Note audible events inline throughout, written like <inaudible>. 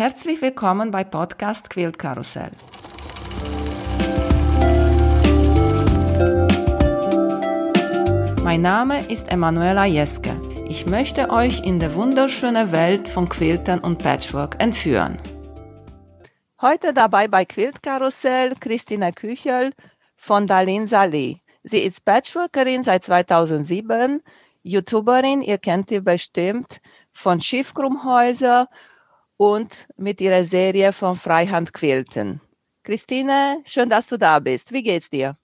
Herzlich willkommen bei Podcast Quilt Karussell. Mein Name ist Emanuela Jeske. Ich möchte euch in die wunderschöne Welt von Quiltern und Patchwork entführen. Heute dabei bei Quilt Karussell Christina Küchel von Dalin Salih. Sie ist Patchworkerin seit 2007, YouTuberin, ihr kennt sie bestimmt, von Schiffkrummhäuser und mit ihrer Serie von Freihand Quilten. Christine, schön, dass du da bist. Wie geht's dir?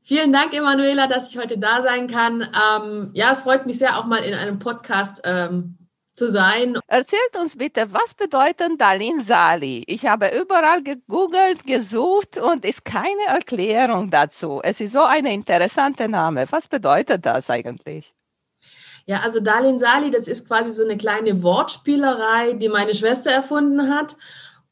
Vielen Dank, Emanuela, dass ich heute da sein kann. Ähm, ja, es freut mich sehr, auch mal in einem Podcast ähm, zu sein. Erzählt uns bitte, was bedeutet Dalin Sali? Ich habe überall gegoogelt, gesucht und ist keine Erklärung dazu. Es ist so ein interessanter Name. Was bedeutet das eigentlich? Ja, also Dalin Sali, das ist quasi so eine kleine Wortspielerei, die meine Schwester erfunden hat.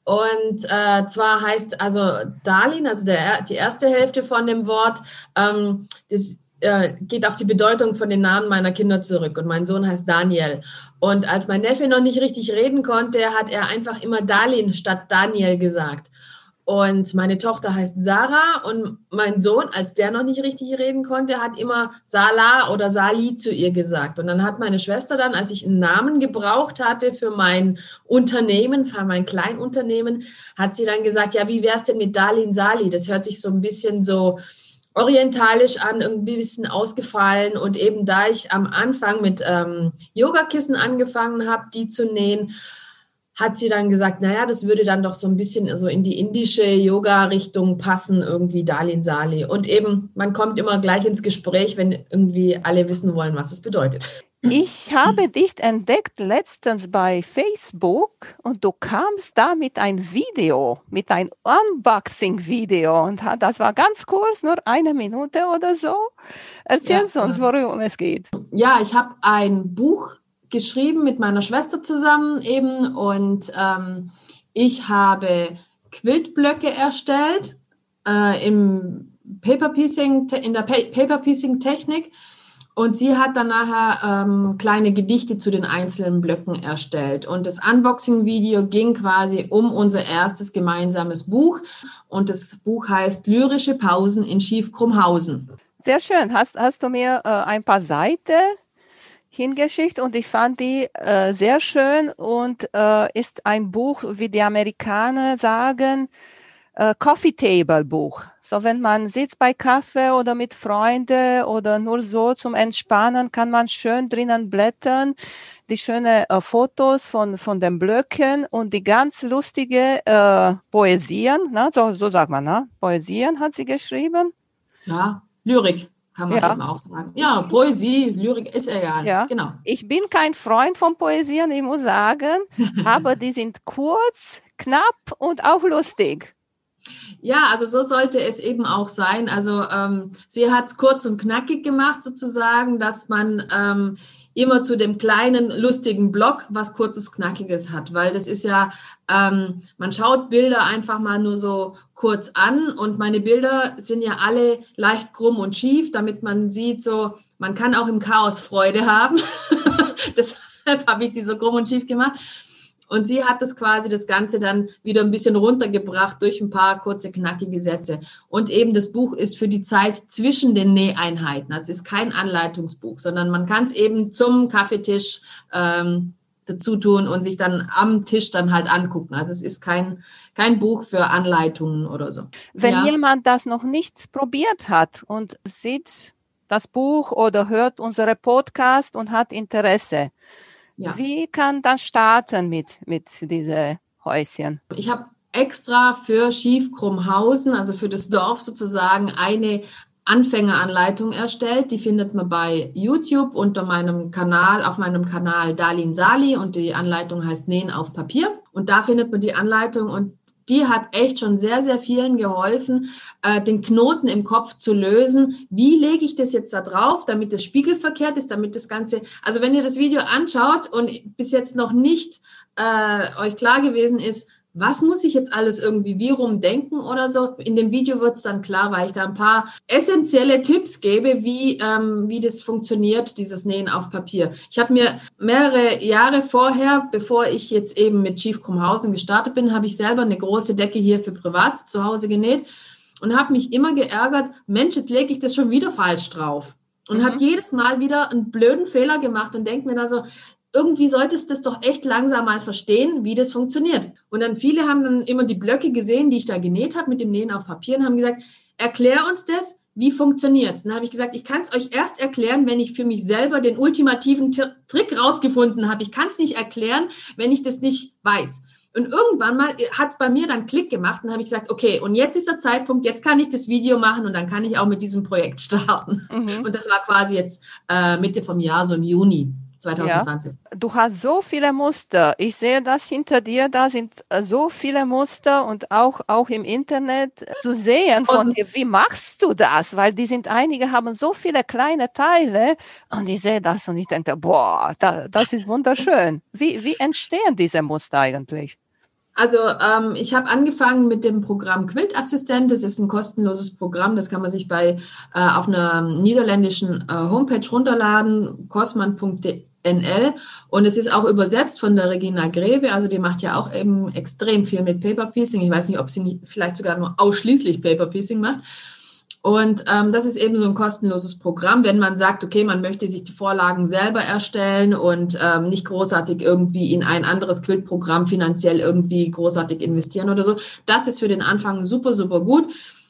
Und äh, zwar heißt also Darlin, also der, die erste Hälfte von dem Wort, ähm, das äh, geht auf die Bedeutung von den Namen meiner Kinder zurück. Und mein Sohn heißt Daniel. Und als mein Neffe noch nicht richtig reden konnte, hat er einfach immer Darlin statt Daniel gesagt. Und meine Tochter heißt Sarah und mein Sohn, als der noch nicht richtig reden konnte, hat immer Sala oder Sali zu ihr gesagt. Und dann hat meine Schwester dann, als ich einen Namen gebraucht hatte für mein Unternehmen, für mein Kleinunternehmen, hat sie dann gesagt, ja, wie wär's denn mit Dalin Sali? Das hört sich so ein bisschen so orientalisch an, irgendwie ein bisschen ausgefallen. Und eben da ich am Anfang mit ähm, Yogakissen angefangen habe, die zu nähen, hat sie dann gesagt, naja, das würde dann doch so ein bisschen so in die indische Yoga-Richtung passen, irgendwie Dalin Sali. Und eben, man kommt immer gleich ins Gespräch, wenn irgendwie alle wissen wollen, was es bedeutet. Ich habe dich entdeckt letztens bei Facebook und du kamst da mit ein Video, mit ein Unboxing-Video und das war ganz kurz, nur eine Minute oder so. Erzähl ja, uns, worum es geht. Ja, ich habe ein Buch geschrieben mit meiner Schwester zusammen eben und ähm, ich habe Quiltblöcke erstellt äh, im Paper Piecing, in der pa Paper Piecing Technik und sie hat dann nachher ähm, kleine Gedichte zu den einzelnen Blöcken erstellt. Und das Unboxing-Video ging quasi um unser erstes gemeinsames Buch. Und das Buch heißt Lyrische Pausen in Schiefkrummhausen. Sehr schön. Hast, hast du mir äh, ein paar Seiten hingeschickt und ich fand die äh, sehr schön und äh, ist ein Buch, wie die Amerikaner sagen, äh, Coffee Table Buch. So wenn man sitzt bei Kaffee oder mit Freunden oder nur so zum Entspannen, kann man schön drinnen blättern, die schönen äh, Fotos von, von den Blöcken und die ganz lustige äh, Poesien, ne? so, so sagt man, ne? Poesien hat sie geschrieben. Ja, Lyrik kann man ja. eben auch sagen. Ja, Poesie, Lyrik ist egal. Ja. Genau. Ich bin kein Freund von Poesien, ich muss sagen, <laughs> aber die sind kurz, knapp und auch lustig. Ja, also so sollte es eben auch sein. Also ähm, sie hat es kurz und knackig gemacht sozusagen, dass man ähm, immer zu dem kleinen, lustigen Blog was kurzes, knackiges hat, weil das ist ja, ähm, man schaut Bilder einfach mal nur so kurz an und meine Bilder sind ja alle leicht krumm und schief, damit man sieht, so, man kann auch im Chaos Freude haben. <laughs> Deshalb habe ich die so krumm und schief gemacht. Und sie hat das quasi das Ganze dann wieder ein bisschen runtergebracht durch ein paar kurze, knackige Sätze. Und eben das Buch ist für die Zeit zwischen den Näheinheiten. Das ist kein Anleitungsbuch, sondern man kann es eben zum Kaffeetisch ähm, dazu tun und sich dann am Tisch dann halt angucken. Also es ist kein, kein Buch für Anleitungen oder so. Wenn ja. jemand das noch nicht probiert hat und sieht das Buch oder hört unsere Podcast und hat Interesse, ja. Wie kann das starten mit, mit diesen Häuschen? Ich habe extra für Schiefkrummhausen, also für das Dorf sozusagen, eine Anfängeranleitung erstellt. Die findet man bei YouTube unter meinem Kanal, auf meinem Kanal Dalin Sali und die Anleitung heißt Nähen auf Papier. Und da findet man die Anleitung und die hat echt schon sehr, sehr vielen geholfen, äh, den Knoten im Kopf zu lösen. Wie lege ich das jetzt da drauf, damit das spiegelverkehrt ist, damit das Ganze, also wenn ihr das Video anschaut und bis jetzt noch nicht äh, euch klar gewesen ist, was muss ich jetzt alles irgendwie wie rumdenken oder so. In dem Video wird es dann klar, weil ich da ein paar essentielle Tipps gebe, wie, ähm, wie das funktioniert, dieses Nähen auf Papier. Ich habe mir mehrere Jahre vorher, bevor ich jetzt eben mit Chief Krumhausen gestartet bin, habe ich selber eine große Decke hier für privat zu Hause genäht und habe mich immer geärgert, Mensch, jetzt lege ich das schon wieder falsch drauf. Und mhm. habe jedes Mal wieder einen blöden Fehler gemacht und denke mir da so, irgendwie solltest du das doch echt langsam mal verstehen, wie das funktioniert. Und dann viele haben dann immer die Blöcke gesehen, die ich da genäht habe mit dem Nähen auf Papier und haben gesagt, erklär uns das, wie funktioniert es? Dann habe ich gesagt, ich kann es euch erst erklären, wenn ich für mich selber den ultimativen Trick rausgefunden habe. Ich kann es nicht erklären, wenn ich das nicht weiß. Und irgendwann mal hat es bei mir dann Klick gemacht und habe ich gesagt, okay, und jetzt ist der Zeitpunkt, jetzt kann ich das Video machen und dann kann ich auch mit diesem Projekt <laughs> starten. Mhm. Und das war quasi jetzt äh, Mitte vom Jahr, so im Juni. 2020. Ja. Du hast so viele Muster. Ich sehe das hinter dir, da sind äh, so viele Muster und auch, auch im Internet zu sehen von dir, wie machst du das? Weil die sind, einige haben so viele kleine Teile und ich sehe das und ich denke, boah, da, das ist wunderschön. Wie, wie entstehen diese Muster eigentlich? Also ähm, ich habe angefangen mit dem Programm Quiltassistent. Das ist ein kostenloses Programm. Das kann man sich bei äh, auf einer niederländischen äh, Homepage runterladen, kosman.de NL. Und es ist auch übersetzt von der Regina Grebe. Also die macht ja auch eben extrem viel mit Paper Piecing. Ich weiß nicht, ob sie nicht vielleicht sogar nur ausschließlich Paper Piecing macht. Und ähm, das ist eben so ein kostenloses Programm, wenn man sagt, okay, man möchte sich die Vorlagen selber erstellen und ähm, nicht großartig irgendwie in ein anderes Quiltprogramm finanziell irgendwie großartig investieren oder so. Das ist für den Anfang super, super gut.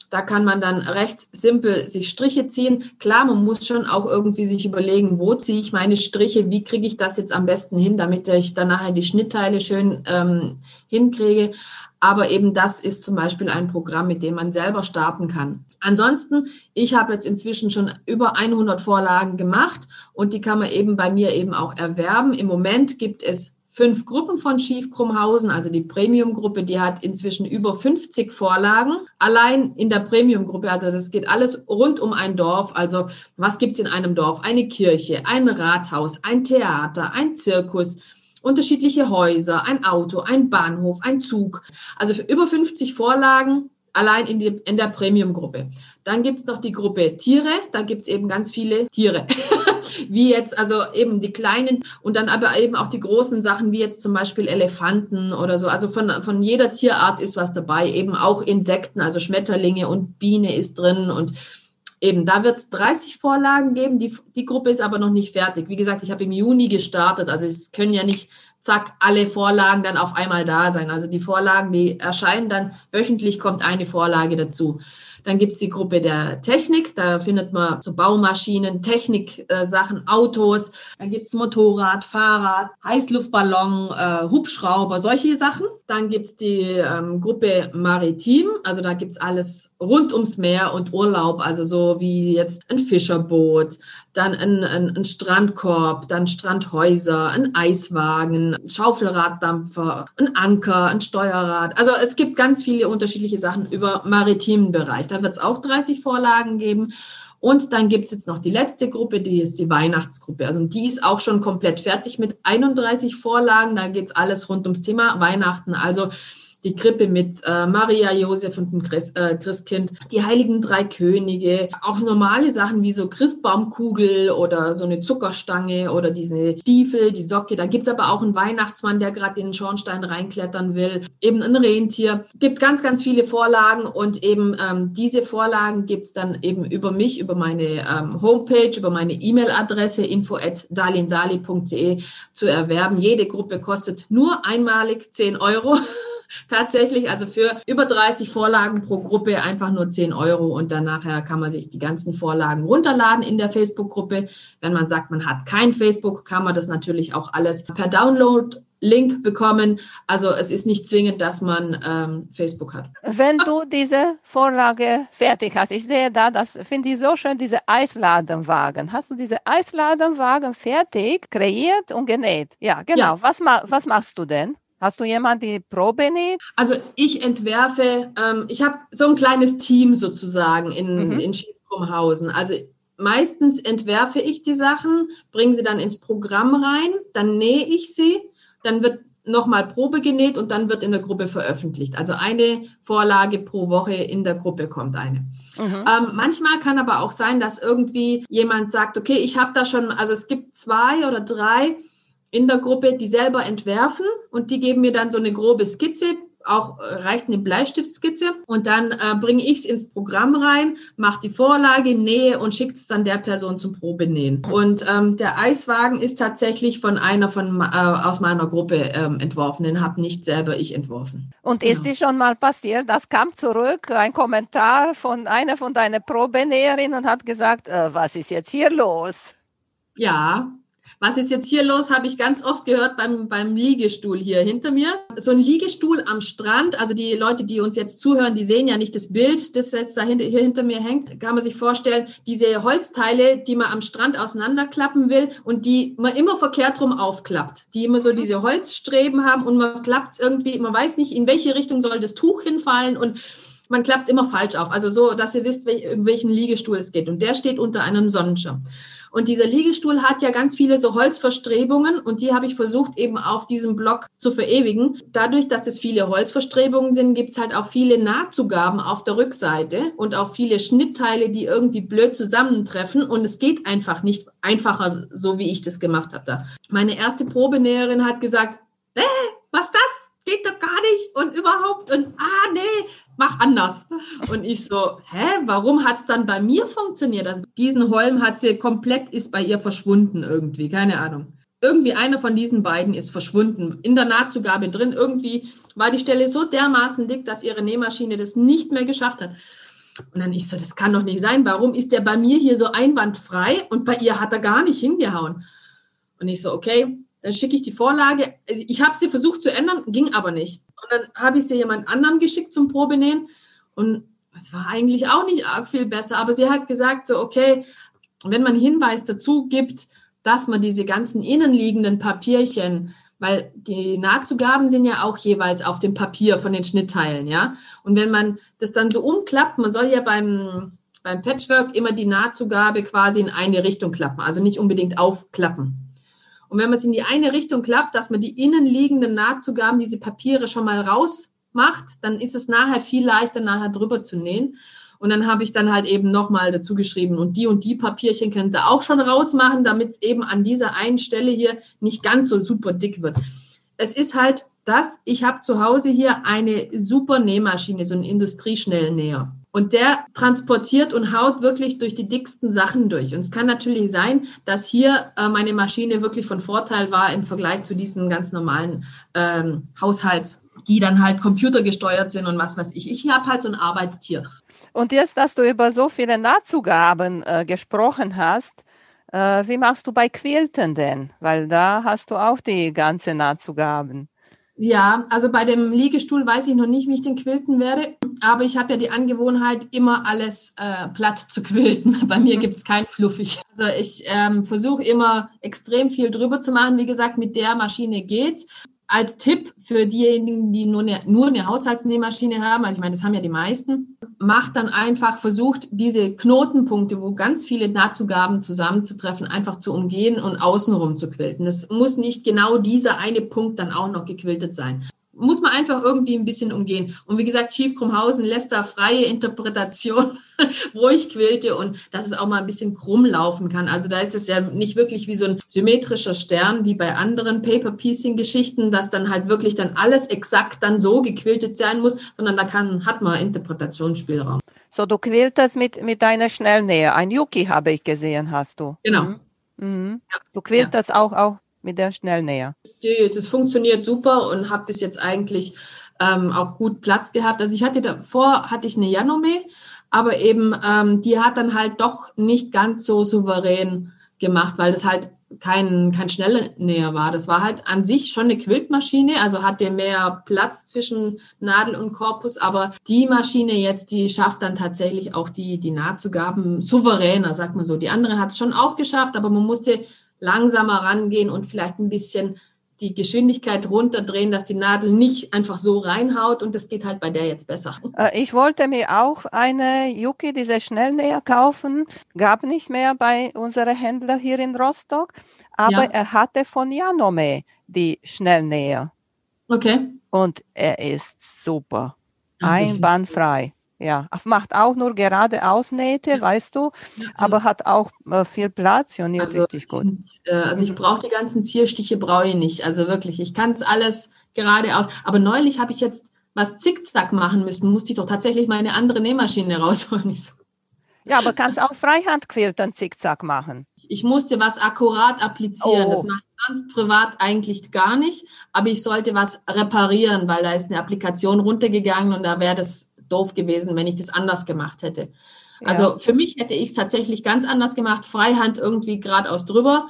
Da kann man dann recht simpel sich Striche ziehen. Klar, man muss schon auch irgendwie sich überlegen, wo ziehe ich meine Striche, wie kriege ich das jetzt am besten hin, damit ich dann nachher die Schnittteile schön ähm, hinkriege. Aber eben das ist zum Beispiel ein Programm, mit dem man selber starten kann. Ansonsten, ich habe jetzt inzwischen schon über 100 Vorlagen gemacht und die kann man eben bei mir eben auch erwerben. Im Moment gibt es fünf Gruppen von Schief Krummhausen, also die Premium-Gruppe, die hat inzwischen über 50 Vorlagen. Allein in der Premium-Gruppe, also das geht alles rund um ein Dorf. Also was gibt's in einem Dorf? Eine Kirche, ein Rathaus, ein Theater, ein Zirkus, unterschiedliche Häuser, ein Auto, ein Bahnhof, ein Zug. Also über 50 Vorlagen allein in, die, in der Premium-Gruppe. Dann gibt's noch die Gruppe Tiere, da gibt's eben ganz viele Tiere. <laughs> wie jetzt, also eben die kleinen und dann aber eben auch die großen Sachen, wie jetzt zum Beispiel Elefanten oder so. Also von, von jeder Tierart ist was dabei, eben auch Insekten, also Schmetterlinge und Biene ist drin und eben, da wird es 30 Vorlagen geben. Die, die Gruppe ist aber noch nicht fertig. Wie gesagt, ich habe im Juni gestartet, also es können ja nicht zack, alle Vorlagen dann auf einmal da sein. Also die Vorlagen, die erscheinen dann wöchentlich, kommt eine Vorlage dazu. Dann gibt's die Gruppe der Technik, da findet man so Baumaschinen, Techniksachen, äh, Autos. Dann gibt's Motorrad, Fahrrad, Heißluftballon, äh, Hubschrauber, solche Sachen. Dann gibt's die ähm, Gruppe Maritim, also da gibt's alles rund ums Meer und Urlaub, also so wie jetzt ein Fischerboot, dann ein, ein, ein Strandkorb, dann Strandhäuser, ein Eiswagen, Schaufelraddampfer, ein Anker, ein Steuerrad. Also es gibt ganz viele unterschiedliche Sachen über maritimen Bereich. Da wird es auch 30 Vorlagen geben. Und dann gibt es jetzt noch die letzte Gruppe, die ist die Weihnachtsgruppe. Also die ist auch schon komplett fertig mit 31 Vorlagen. Da geht es alles rund ums Thema Weihnachten. Also die Krippe mit äh, Maria, Josef und dem Christ, äh, Christkind, die heiligen drei Könige, auch normale Sachen wie so Christbaumkugel oder so eine Zuckerstange oder diese Stiefel, die Socke. Da gibt's aber auch einen Weihnachtsmann, der gerade in den Schornstein reinklettern will, eben ein Rentier. Gibt ganz, ganz viele Vorlagen und eben ähm, diese Vorlagen gibt's dann eben über mich, über meine ähm, Homepage, über meine E-Mail-Adresse info at dalinsali.de zu erwerben. Jede Gruppe kostet nur einmalig 10 Euro. <laughs> tatsächlich. Also für über 30 Vorlagen pro Gruppe einfach nur 10 Euro und dann nachher kann man sich die ganzen Vorlagen runterladen in der Facebook-Gruppe. Wenn man sagt, man hat kein Facebook, kann man das natürlich auch alles per Download Link bekommen. Also es ist nicht zwingend, dass man ähm, Facebook hat. Wenn du diese Vorlage fertig hast, ich sehe da, das finde ich so schön, diese Eisladenwagen. Hast du diese Eisladenwagen fertig kreiert und genäht? Ja, genau. Ja. Was, was machst du denn? Hast du jemanden, die Probe näht? Also ich entwerfe, ähm, ich habe so ein kleines Team sozusagen in, mhm. in Schiefbrumhausen. Also meistens entwerfe ich die Sachen, bringe sie dann ins Programm rein, dann nähe ich sie, dann wird nochmal Probe genäht und dann wird in der Gruppe veröffentlicht. Also eine Vorlage pro Woche in der Gruppe kommt eine. Mhm. Ähm, manchmal kann aber auch sein, dass irgendwie jemand sagt, okay, ich habe da schon, also es gibt zwei oder drei in der Gruppe, die selber entwerfen und die geben mir dann so eine grobe Skizze auch äh, reicht eine Bleistiftskizze und dann äh, bringe ich es ins Programm rein, mache die Vorlage, nähe und schicke es dann der Person zum Probenähen. Und ähm, der Eiswagen ist tatsächlich von einer von äh, aus meiner Gruppe ähm, entworfen, den habe nicht selber ich entworfen. Und ist genau. dir schon mal passiert, das kam zurück, ein Kommentar von einer von deinen Probenäherinnen und hat gesagt, äh, was ist jetzt hier los? Ja, was ist jetzt hier los, habe ich ganz oft gehört beim, beim Liegestuhl hier hinter mir. So ein Liegestuhl am Strand, also die Leute, die uns jetzt zuhören, die sehen ja nicht das Bild, das jetzt da hinter, hier hinter mir hängt. Kann man sich vorstellen, diese Holzteile, die man am Strand auseinanderklappen will und die man immer verkehrt rum aufklappt. Die immer so diese Holzstreben haben und man klappt es irgendwie, man weiß nicht, in welche Richtung soll das Tuch hinfallen und man klappt es immer falsch auf. Also so, dass ihr wisst, um welchen Liegestuhl es geht. Und der steht unter einem Sonnenschirm. Und dieser Liegestuhl hat ja ganz viele so Holzverstrebungen und die habe ich versucht eben auf diesem Block zu verewigen. Dadurch, dass es viele Holzverstrebungen sind, gibt es halt auch viele Nahtzugaben auf der Rückseite und auch viele Schnittteile, die irgendwie blöd zusammentreffen und es geht einfach nicht einfacher, so wie ich das gemacht habe da. Meine erste Probenäherin hat gesagt, äh, was das? Geht doch gar nicht und überhaupt und ah nee, mach anders. Und ich so, hä, warum hat es dann bei mir funktioniert? Also diesen Holm hat sie komplett, ist bei ihr verschwunden irgendwie, keine Ahnung. Irgendwie einer von diesen beiden ist verschwunden, in der Nahtzugabe drin. Irgendwie war die Stelle so dermaßen dick, dass ihre Nähmaschine das nicht mehr geschafft hat. Und dann ich so, das kann doch nicht sein. Warum ist der bei mir hier so einwandfrei und bei ihr hat er gar nicht hingehauen? Und ich so, okay, dann schicke ich die Vorlage. Ich habe sie versucht zu ändern, ging aber nicht. Und dann habe ich sie jemand anderem geschickt zum Probenähen. Und das war eigentlich auch nicht arg viel besser. Aber sie hat gesagt, so, okay, wenn man Hinweis dazu gibt, dass man diese ganzen innenliegenden Papierchen, weil die Nahtzugaben sind ja auch jeweils auf dem Papier von den Schnittteilen, ja. Und wenn man das dann so umklappt, man soll ja beim, beim Patchwork immer die Nahtzugabe quasi in eine Richtung klappen, also nicht unbedingt aufklappen. Und wenn man es in die eine Richtung klappt, dass man die innenliegenden Nahtzugaben, diese Papiere schon mal rausmacht, dann ist es nachher viel leichter, nachher drüber zu nähen. Und dann habe ich dann halt eben nochmal dazu geschrieben, und die und die Papierchen könnt ihr auch schon rausmachen, damit es eben an dieser einen Stelle hier nicht ganz so super dick wird. Es ist halt das, ich habe zu Hause hier eine super Nähmaschine, so einen Industrieschnellnäher. Und der transportiert und haut wirklich durch die dicksten Sachen durch. Und es kann natürlich sein, dass hier äh, meine Maschine wirklich von Vorteil war im Vergleich zu diesen ganz normalen ähm, Haushalts, die dann halt computergesteuert sind und was weiß ich. Ich habe halt so ein Arbeitstier. Und jetzt, dass du über so viele Nahtzugaben äh, gesprochen hast, äh, wie machst du bei Quilten denn? Weil da hast du auch die ganze Nahtzugaben. Ja, also bei dem Liegestuhl weiß ich noch nicht, wie ich den quilten werde. Aber ich habe ja die Angewohnheit, immer alles äh, platt zu quilten. <laughs> Bei mir mhm. gibt es kein Fluffig. Also ich ähm, versuche immer extrem viel drüber zu machen. Wie gesagt, mit der Maschine geht's als Tipp für diejenigen, die nur eine, nur eine Haushaltsnähmaschine haben, also ich meine, das haben ja die meisten, macht dann einfach, versucht diese Knotenpunkte, wo ganz viele Nahtzugaben zusammenzutreffen, einfach zu umgehen und außenrum zu quilten. Es muss nicht genau dieser eine Punkt dann auch noch gequiltet sein muss man einfach irgendwie ein bisschen umgehen. Und wie gesagt, Chief Krummhausen lässt da freie Interpretation, wo ich quillte und dass es auch mal ein bisschen krumm laufen kann. Also da ist es ja nicht wirklich wie so ein symmetrischer Stern wie bei anderen Paper-Piecing-Geschichten, dass dann halt wirklich dann alles exakt dann so gequiltet sein muss, sondern da kann, hat man Interpretationsspielraum. So, du quiltest mit, mit deiner Schnellnähe. Ein Yuki habe ich gesehen, hast du. Genau. Mhm. Mhm. Du quiltest ja. auch, auch mit der Schnellnäher. Das funktioniert super und habe bis jetzt eigentlich ähm, auch gut Platz gehabt. Also ich hatte davor, hatte ich eine Janome, aber eben die ähm, hat dann halt doch nicht ganz so souverän gemacht, weil das halt kein, kein Schnellnäher war. Das war halt an sich schon eine Quiltmaschine, also hatte mehr Platz zwischen Nadel und Korpus, aber die Maschine jetzt, die schafft dann tatsächlich auch die, die Nahtzugaben souveräner, sagt man so. Die andere hat es schon auch geschafft, aber man musste langsamer rangehen und vielleicht ein bisschen die Geschwindigkeit runterdrehen, dass die Nadel nicht einfach so reinhaut und das geht halt bei der jetzt besser. Äh, ich wollte mir auch eine Yuki, diese Schnellnäher kaufen, gab nicht mehr bei unserem Händler hier in Rostock, aber ja. er hatte von Janome die Schnellnäher. Okay. Und er ist super. Einwandfrei. Ja, macht auch nur gerade Ausnähte, weißt du, aber hat auch äh, viel Platz und also, richtig gut. äh, also ich brauche die ganzen Zierstiche, brauche ich nicht. Also wirklich, ich kann es alles gerade aus. Aber neulich habe ich jetzt was Zickzack machen müssen, musste ich doch tatsächlich meine andere Nähmaschine <laughs> rausholen. So. Ja, aber kannst auch Freihandquiltern Zickzack machen. Ich musste was akkurat applizieren. Oh. Das mache ich sonst privat eigentlich gar nicht. Aber ich sollte was reparieren, weil da ist eine Applikation runtergegangen und da wäre das doof gewesen, wenn ich das anders gemacht hätte. Ja. Also für mich hätte ich es tatsächlich ganz anders gemacht, Freihand irgendwie geradeaus drüber,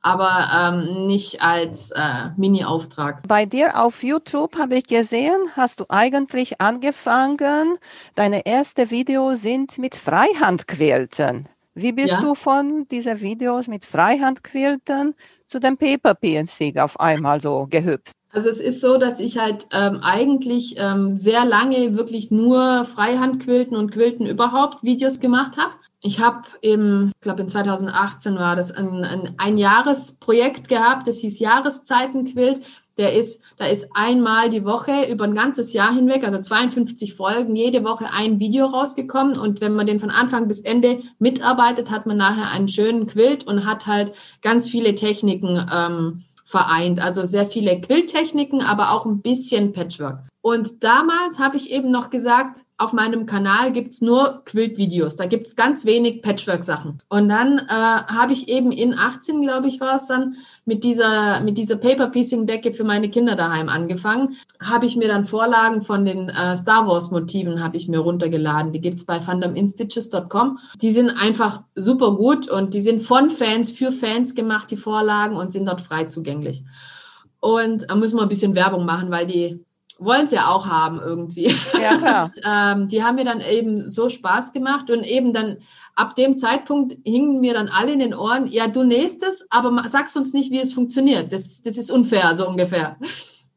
aber ähm, nicht als äh, Mini-Auftrag. Bei dir auf YouTube habe ich gesehen, hast du eigentlich angefangen, deine ersten Videos sind mit Freihandquilten. Wie bist ja. du von diesen Videos mit Freihandquilten zu dem Paper PNC auf einmal so gehüpft? Also es ist so, dass ich halt ähm, eigentlich ähm, sehr lange wirklich nur Freihandquilten und Quilten überhaupt Videos gemacht habe. Ich habe im, ich glaube in 2018 war das ein, ein, ein Jahresprojekt gehabt, das hieß Jahreszeitenquilt. Der ist, da ist einmal die Woche über ein ganzes Jahr hinweg, also 52 Folgen, jede Woche ein Video rausgekommen. Und wenn man den von Anfang bis Ende mitarbeitet, hat man nachher einen schönen Quilt und hat halt ganz viele Techniken ähm, vereint. Also sehr viele Quilltechniken, aber auch ein bisschen Patchwork. Und damals habe ich eben noch gesagt, auf meinem Kanal gibt es nur Quilt-Videos. Da gibt es ganz wenig Patchwork-Sachen. Und dann äh, habe ich eben in 18, glaube ich, war es dann, mit dieser, mit dieser Paper-Piecing-Decke für meine Kinder daheim angefangen. Habe ich mir dann Vorlagen von den äh, Star Wars-Motiven habe ich mir runtergeladen. Die gibt es bei fundominstitches.com. Die sind einfach super gut und die sind von Fans für Fans gemacht, die Vorlagen, und sind dort frei zugänglich. Und da müssen wir ein bisschen Werbung machen, weil die wollen es ja auch haben irgendwie. Ja, klar. <laughs> ähm, die haben mir dann eben so Spaß gemacht und eben dann ab dem Zeitpunkt hingen mir dann alle in den Ohren, ja, du nähst es, aber sagst uns nicht, wie es funktioniert. Das, das ist unfair, so ungefähr.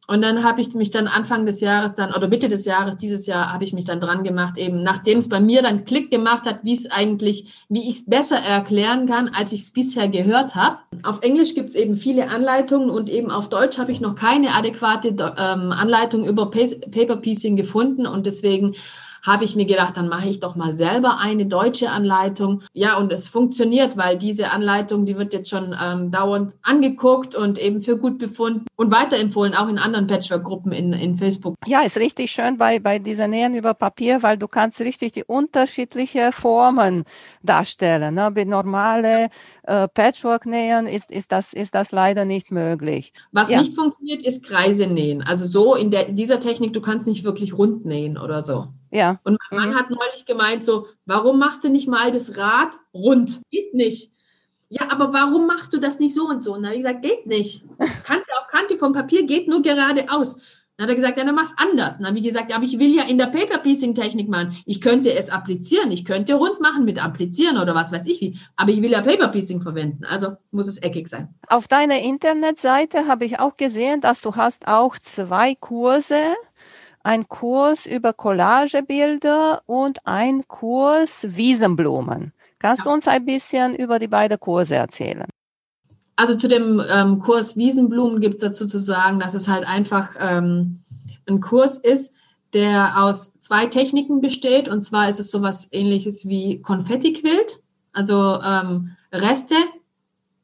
Und dann habe ich mich dann Anfang des Jahres dann, oder Mitte des Jahres, dieses Jahr, habe ich mich dann dran gemacht, eben nachdem es bei mir dann Klick gemacht hat, wie es eigentlich, wie ich es besser erklären kann, als ich es bisher gehört habe. Auf Englisch gibt es eben viele Anleitungen und eben auf Deutsch habe ich noch keine adäquate ähm, Anleitung über Paper Piecing gefunden und deswegen habe ich mir gedacht, dann mache ich doch mal selber eine deutsche Anleitung. Ja, und es funktioniert, weil diese Anleitung, die wird jetzt schon ähm, dauernd angeguckt und eben für gut befunden und weiterempfohlen, auch in anderen Patchwork-Gruppen in, in Facebook. Ja, ist richtig schön bei, bei dieser Nähen über Papier, weil du kannst richtig die unterschiedlichen Formen darstellen. Ne? Bei normale äh, Patchwork-Nähen ist, ist, das, ist das leider nicht möglich. Was ja. nicht funktioniert, ist Kreise nähen. Also so in, der, in dieser Technik, du kannst nicht wirklich rund nähen oder so. Ja. Und mein Mann mhm. hat neulich gemeint, so, warum machst du nicht mal das Rad rund? Geht nicht. Ja, aber warum machst du das nicht so und so? Und da habe ich gesagt, geht nicht. Kante auf Kante vom Papier geht nur geradeaus. Dann hat er gesagt, ja, dann mach's anders. dann habe ich gesagt, ja, aber ich will ja in der Paper-Piecing-Technik machen. Ich könnte es applizieren. Ich könnte rund machen mit applizieren oder was weiß ich wie. Aber ich will ja Paper-Piecing verwenden. Also muss es eckig sein. Auf deiner Internetseite habe ich auch gesehen, dass du hast auch zwei Kurse ein Kurs über Collagebilder und ein Kurs Wiesenblumen. Kannst du uns ein bisschen über die beiden Kurse erzählen? Also zu dem ähm, Kurs Wiesenblumen gibt es dazu zu sagen, dass es halt einfach ähm, ein Kurs ist, der aus zwei Techniken besteht. Und zwar ist es sowas ähnliches wie Konfetti-Quilt, also ähm, Reste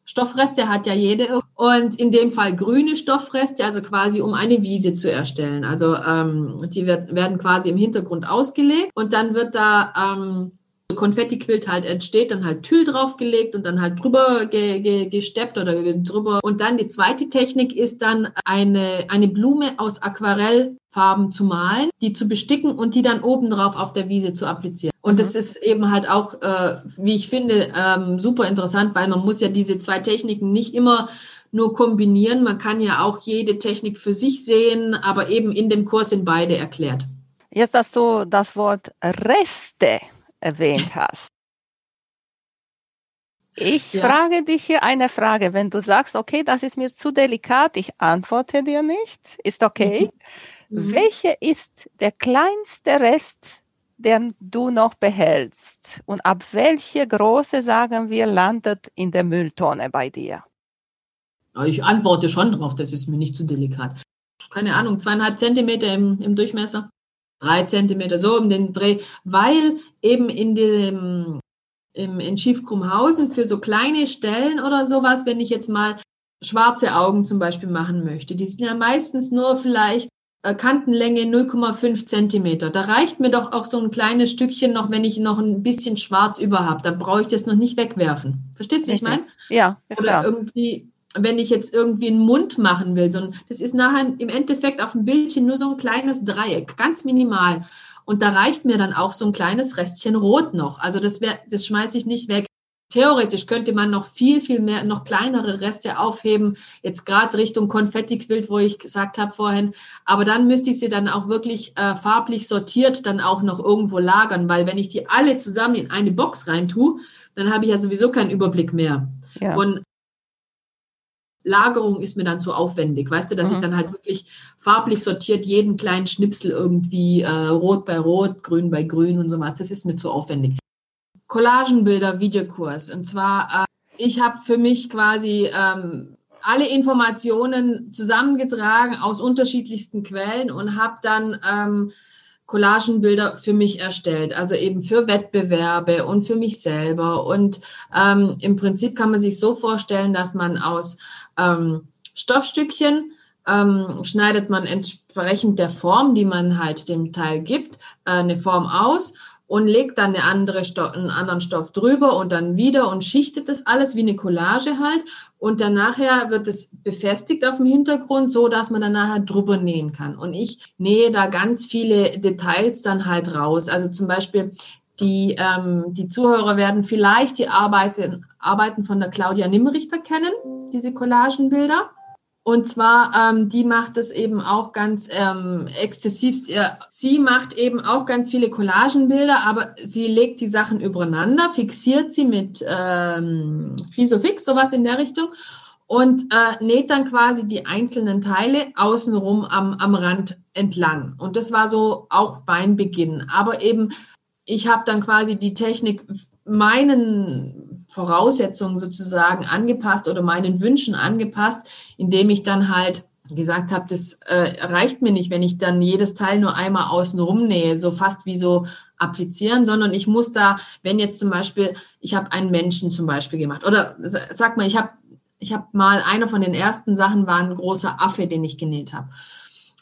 Stoffreste hat ja jede und in dem Fall grüne Stoffreste, also quasi um eine Wiese zu erstellen. Also ähm, die wird, werden quasi im Hintergrund ausgelegt und dann wird da ähm, Konfetti-Quilt halt entsteht, dann halt Tüll draufgelegt und dann halt drüber ge, ge, gesteppt oder drüber. Und dann die zweite Technik ist dann eine, eine Blume aus Aquarellfarben zu malen, die zu besticken und die dann oben drauf auf der Wiese zu applizieren. Und das mhm. ist eben halt auch, äh, wie ich finde, ähm, super interessant, weil man muss ja diese zwei Techniken nicht immer nur kombinieren. Man kann ja auch jede Technik für sich sehen, aber eben in dem Kurs sind beide erklärt. Jetzt hast du das Wort Reste erwähnt <laughs> hast. Ich ja. frage dich hier eine Frage. Wenn du sagst, okay, das ist mir zu delikat, ich antworte dir nicht, ist okay. Mhm. Mhm. Welche ist der kleinste Rest, den du noch behältst? Und ab welche Große, sagen wir, landet in der Mülltonne bei dir? Ich antworte schon darauf, das ist mir nicht zu delikat. keine Ahnung, zweieinhalb Zentimeter im, im Durchmesser, drei Zentimeter, so um den Dreh, weil eben in dem im, in Schiefkrumhausen für so kleine Stellen oder sowas, wenn ich jetzt mal schwarze Augen zum Beispiel machen möchte, die sind ja meistens nur vielleicht äh, Kantenlänge 0,5 Zentimeter. Da reicht mir doch auch so ein kleines Stückchen noch, wenn ich noch ein bisschen schwarz über habe. Da brauche ich das noch nicht wegwerfen. Verstehst du, wie ich meine? Ja, ist Oder klar. irgendwie, wenn ich jetzt irgendwie einen Mund machen will, so ein, das ist nachher im Endeffekt auf dem Bildchen nur so ein kleines Dreieck, ganz minimal. Und da reicht mir dann auch so ein kleines Restchen Rot noch. Also das wäre, das schmeiße ich nicht weg. Theoretisch könnte man noch viel, viel mehr, noch kleinere Reste aufheben, jetzt gerade Richtung Konfettiquilt, wo ich gesagt habe vorhin. Aber dann müsste ich sie dann auch wirklich äh, farblich sortiert dann auch noch irgendwo lagern, weil wenn ich die alle zusammen in eine Box rein tue, dann habe ich ja sowieso keinen Überblick mehr. Ja. Und Lagerung ist mir dann zu aufwendig, weißt du, dass Mhm. ich dann halt wirklich farblich sortiert jeden kleinen Schnipsel irgendwie äh, rot bei rot, grün bei grün und sowas. Das ist mir zu aufwendig. Collagenbilder, Videokurs. Und zwar, äh, ich habe für mich quasi ähm, alle Informationen zusammengetragen aus unterschiedlichsten Quellen und habe dann ähm, Collagenbilder für mich erstellt, also eben für Wettbewerbe und für mich selber. Und ähm, im Prinzip kann man sich so vorstellen, dass man aus ähm, Stoffstückchen ähm, schneidet man entsprechend der Form, die man halt dem Teil gibt, äh, eine Form aus und legt dann eine andere Stoff, einen anderen Stoff drüber und dann wieder und schichtet das alles wie eine Collage halt. Und dann nachher wird es befestigt auf dem Hintergrund, so dass man dann nachher drüber nähen kann. Und ich nähe da ganz viele Details dann halt raus. Also zum Beispiel die, ähm, die Zuhörer werden vielleicht die Arbeiten, Arbeiten von der Claudia Nimmrichter kennen, diese Collagenbilder. Und zwar, ähm, die macht es eben auch ganz ähm, exzessiv. Ja, sie macht eben auch ganz viele Collagenbilder, aber sie legt die Sachen übereinander, fixiert sie mit ähm, Frisofix, sowas in der Richtung, und äh, näht dann quasi die einzelnen Teile außenrum am, am Rand entlang. Und das war so auch mein Beginn. Aber eben, ich habe dann quasi die Technik meinen Voraussetzungen sozusagen angepasst oder meinen Wünschen angepasst, indem ich dann halt gesagt habe, das äh, reicht mir nicht, wenn ich dann jedes Teil nur einmal außen rumnähe, so fast wie so applizieren, sondern ich muss da, wenn jetzt zum Beispiel, ich habe einen Menschen zum Beispiel gemacht oder sag mal, ich habe ich habe mal, einer von den ersten Sachen war ein großer Affe, den ich genäht habe.